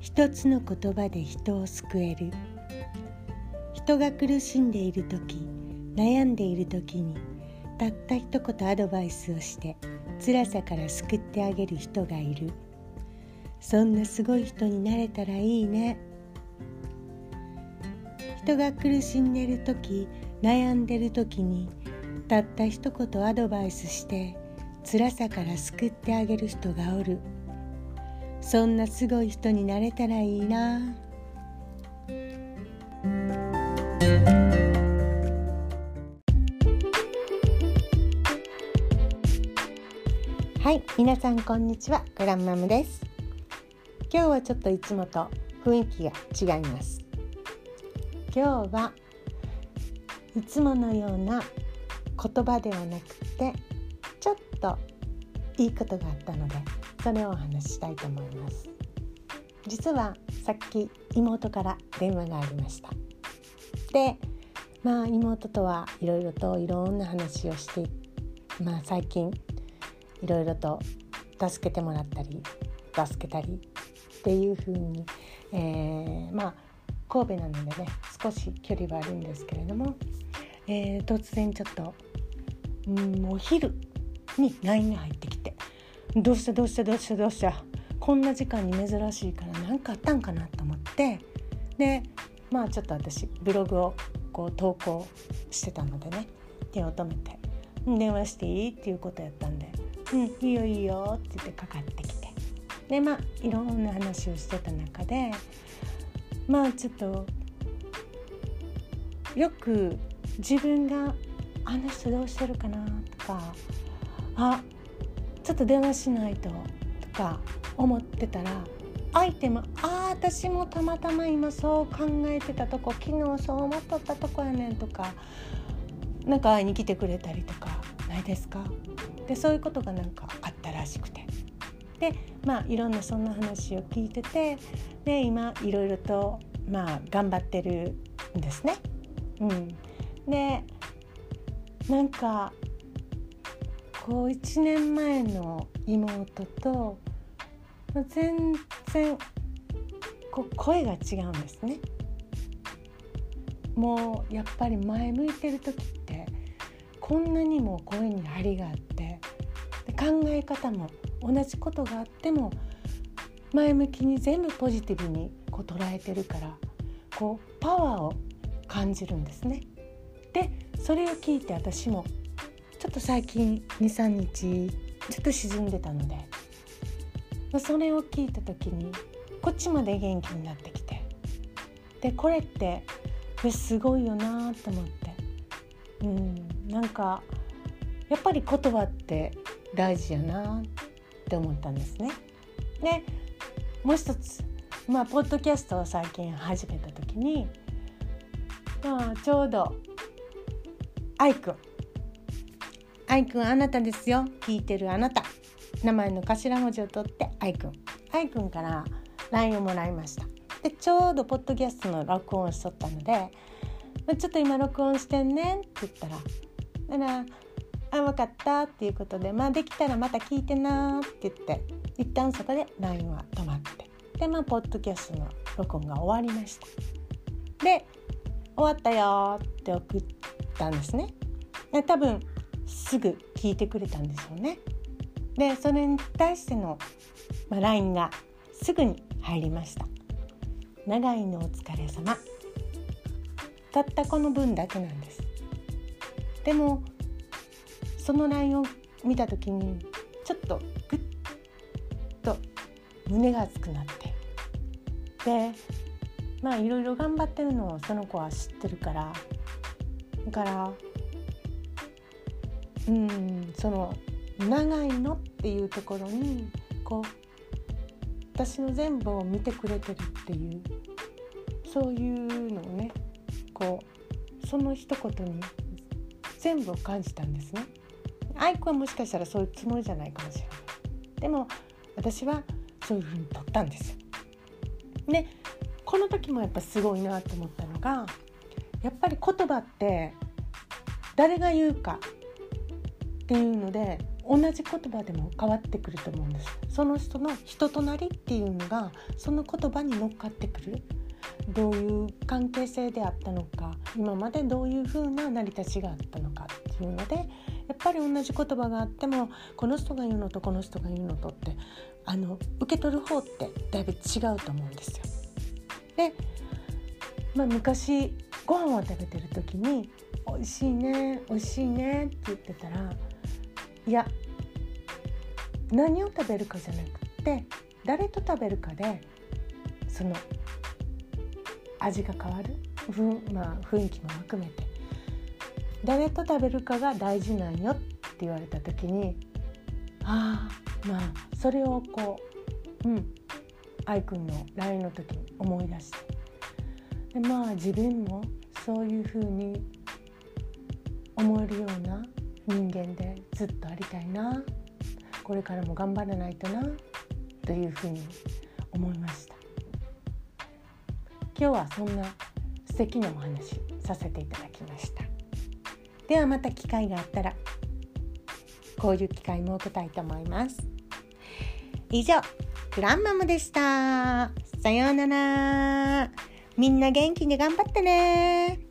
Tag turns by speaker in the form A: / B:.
A: 一つの言葉で人を救える。人が苦しんでいる時悩んでいる時にたった一言アドバイスをして辛さから救ってあげる人がいる。そんなすごい人になれたらいいね。人が苦しんでる時悩んでる時にたった一言アドバイスして辛さから救ってあげる人がおる。そんなすごい人になれたらいいな。はい皆さんこんにちは。グランマムです。今日はちょっといつもと雰囲気が違います。今日はいつものような言葉ではなくてちょっといいことがあったのでそれをお話ししたいと思います。実はさっき妹から電話がありました。でまあ妹とはいろいろといろんな話をしてまあ最近いろいろと助けてもらったり助けたりっていう風に、えー、まあ神戸なのでね少し距離はあるんですけれども、えー、突然ちょっと、うん、お昼に LINE が入ってきて「どうしたどうしたどうしたどうしたこんな時間に珍しいから何かあったんかな」と思って。でまあちょっと私ブログをこう投稿してたのでね手を止めて「電話していい?」っていうことやったんで「うんいいよいいよ」って言ってかかってきて。でまあいろんな話をしてた中でまあちょっとよく自分があの人どうしてるかなとかあちょっと電話しないととか思ってたら相手も「ああ私もたまたま今そう考えてたとこ昨日そう思っとったとこやねん」とかなんか会いに来てくれたりとかないですか？でそういうことがなんかあったらしくて。でまあいろんなそんな話を聞いててで今いろいろとまあ頑張ってるんですね。うん、でなんかこう1年前の妹と全然こ声が違うんですね。もうやっぱり前向いてる時ってこんなにも声に張りがあって考え方も同じことがあっても前向きに全部ポジティブにこう捉えてるからこうパワーを感じるんですね。でそれを聞いて私もちょっと最近23日ちょっと沈んでたのでそれを聞いた時にこっちまで元気になってきてでこれってすごいよなと思ってうんなんかやっぱり言葉って大事やなって思ったんですね。でもう一つまあポッドキャストを最近始めた時に、まあ、ちょうど愛くん愛くんあなたですよ。聞いてるあなた。名前の頭文字を取って愛くん愛くんから LINE をもらいました。でちょうどポッドキャストの録音をしとったので「ちょっと今録音してんねん」って言ったら「だからあ分かった」っていうことで「まあできたらまた聞いてな」って言って一旦そこで LINE は止まって。でまあポッドキャストの録音が終わりました。で「終わったよ」って送ったんですね。多分すぐ聞いてくれたんでしょうね。でそれに対しての、まあ、LINE がすぐに入りました。長いのお疲れ様。たったこの分だけなんです。でもその LINE を見た時にちょっとグッと胸が熱くなって。でまあいろいろ頑張ってるのをその子は知ってるから。だからうんその長いのっていうところにこう私の全部を見てくれてるっていうそういうのをねこうその一言に全部を感じたんですね。愛子はもしかしたらそういうつもりじゃないかもしれない。でも私はそういうふうに取ったんですよ。でこの時もやっぱすごいなと思ったのがやっぱり言葉って誰が言うかっていうので同じ言葉でも変わってくると思うんですその人の人となりっていうのがその言葉に乗っかってくるどういう関係性であったのか今までどういうふうな成り立ちがあったのかっていうのでやっぱり同じ言葉があってもこの人が言うのとこの人が言うのとってあの受け取る方ってだいぶ違うと思うんですよ。で、まあ、昔ご飯を食べてる時に「美味しいね美味しいね」って言ってたらいや何を食べるかじゃなくって誰と食べるかでその味が変わるふ、まあ、雰囲気も含めて。誰と食べるかが大事なんよって言われた時にああまあそれをこううん愛くんの LINE の時に思い出して。でまあ自分もそういうふうに思えるような人間でずっとありたいな。これからも頑張らないとな。というふうに思いました。今日はそんな素敵なお話させていただきました。ではまた機会があったらこういう機会設けたいと思います。以上グランマムでした。さようなら。みんな元気に頑張ってね。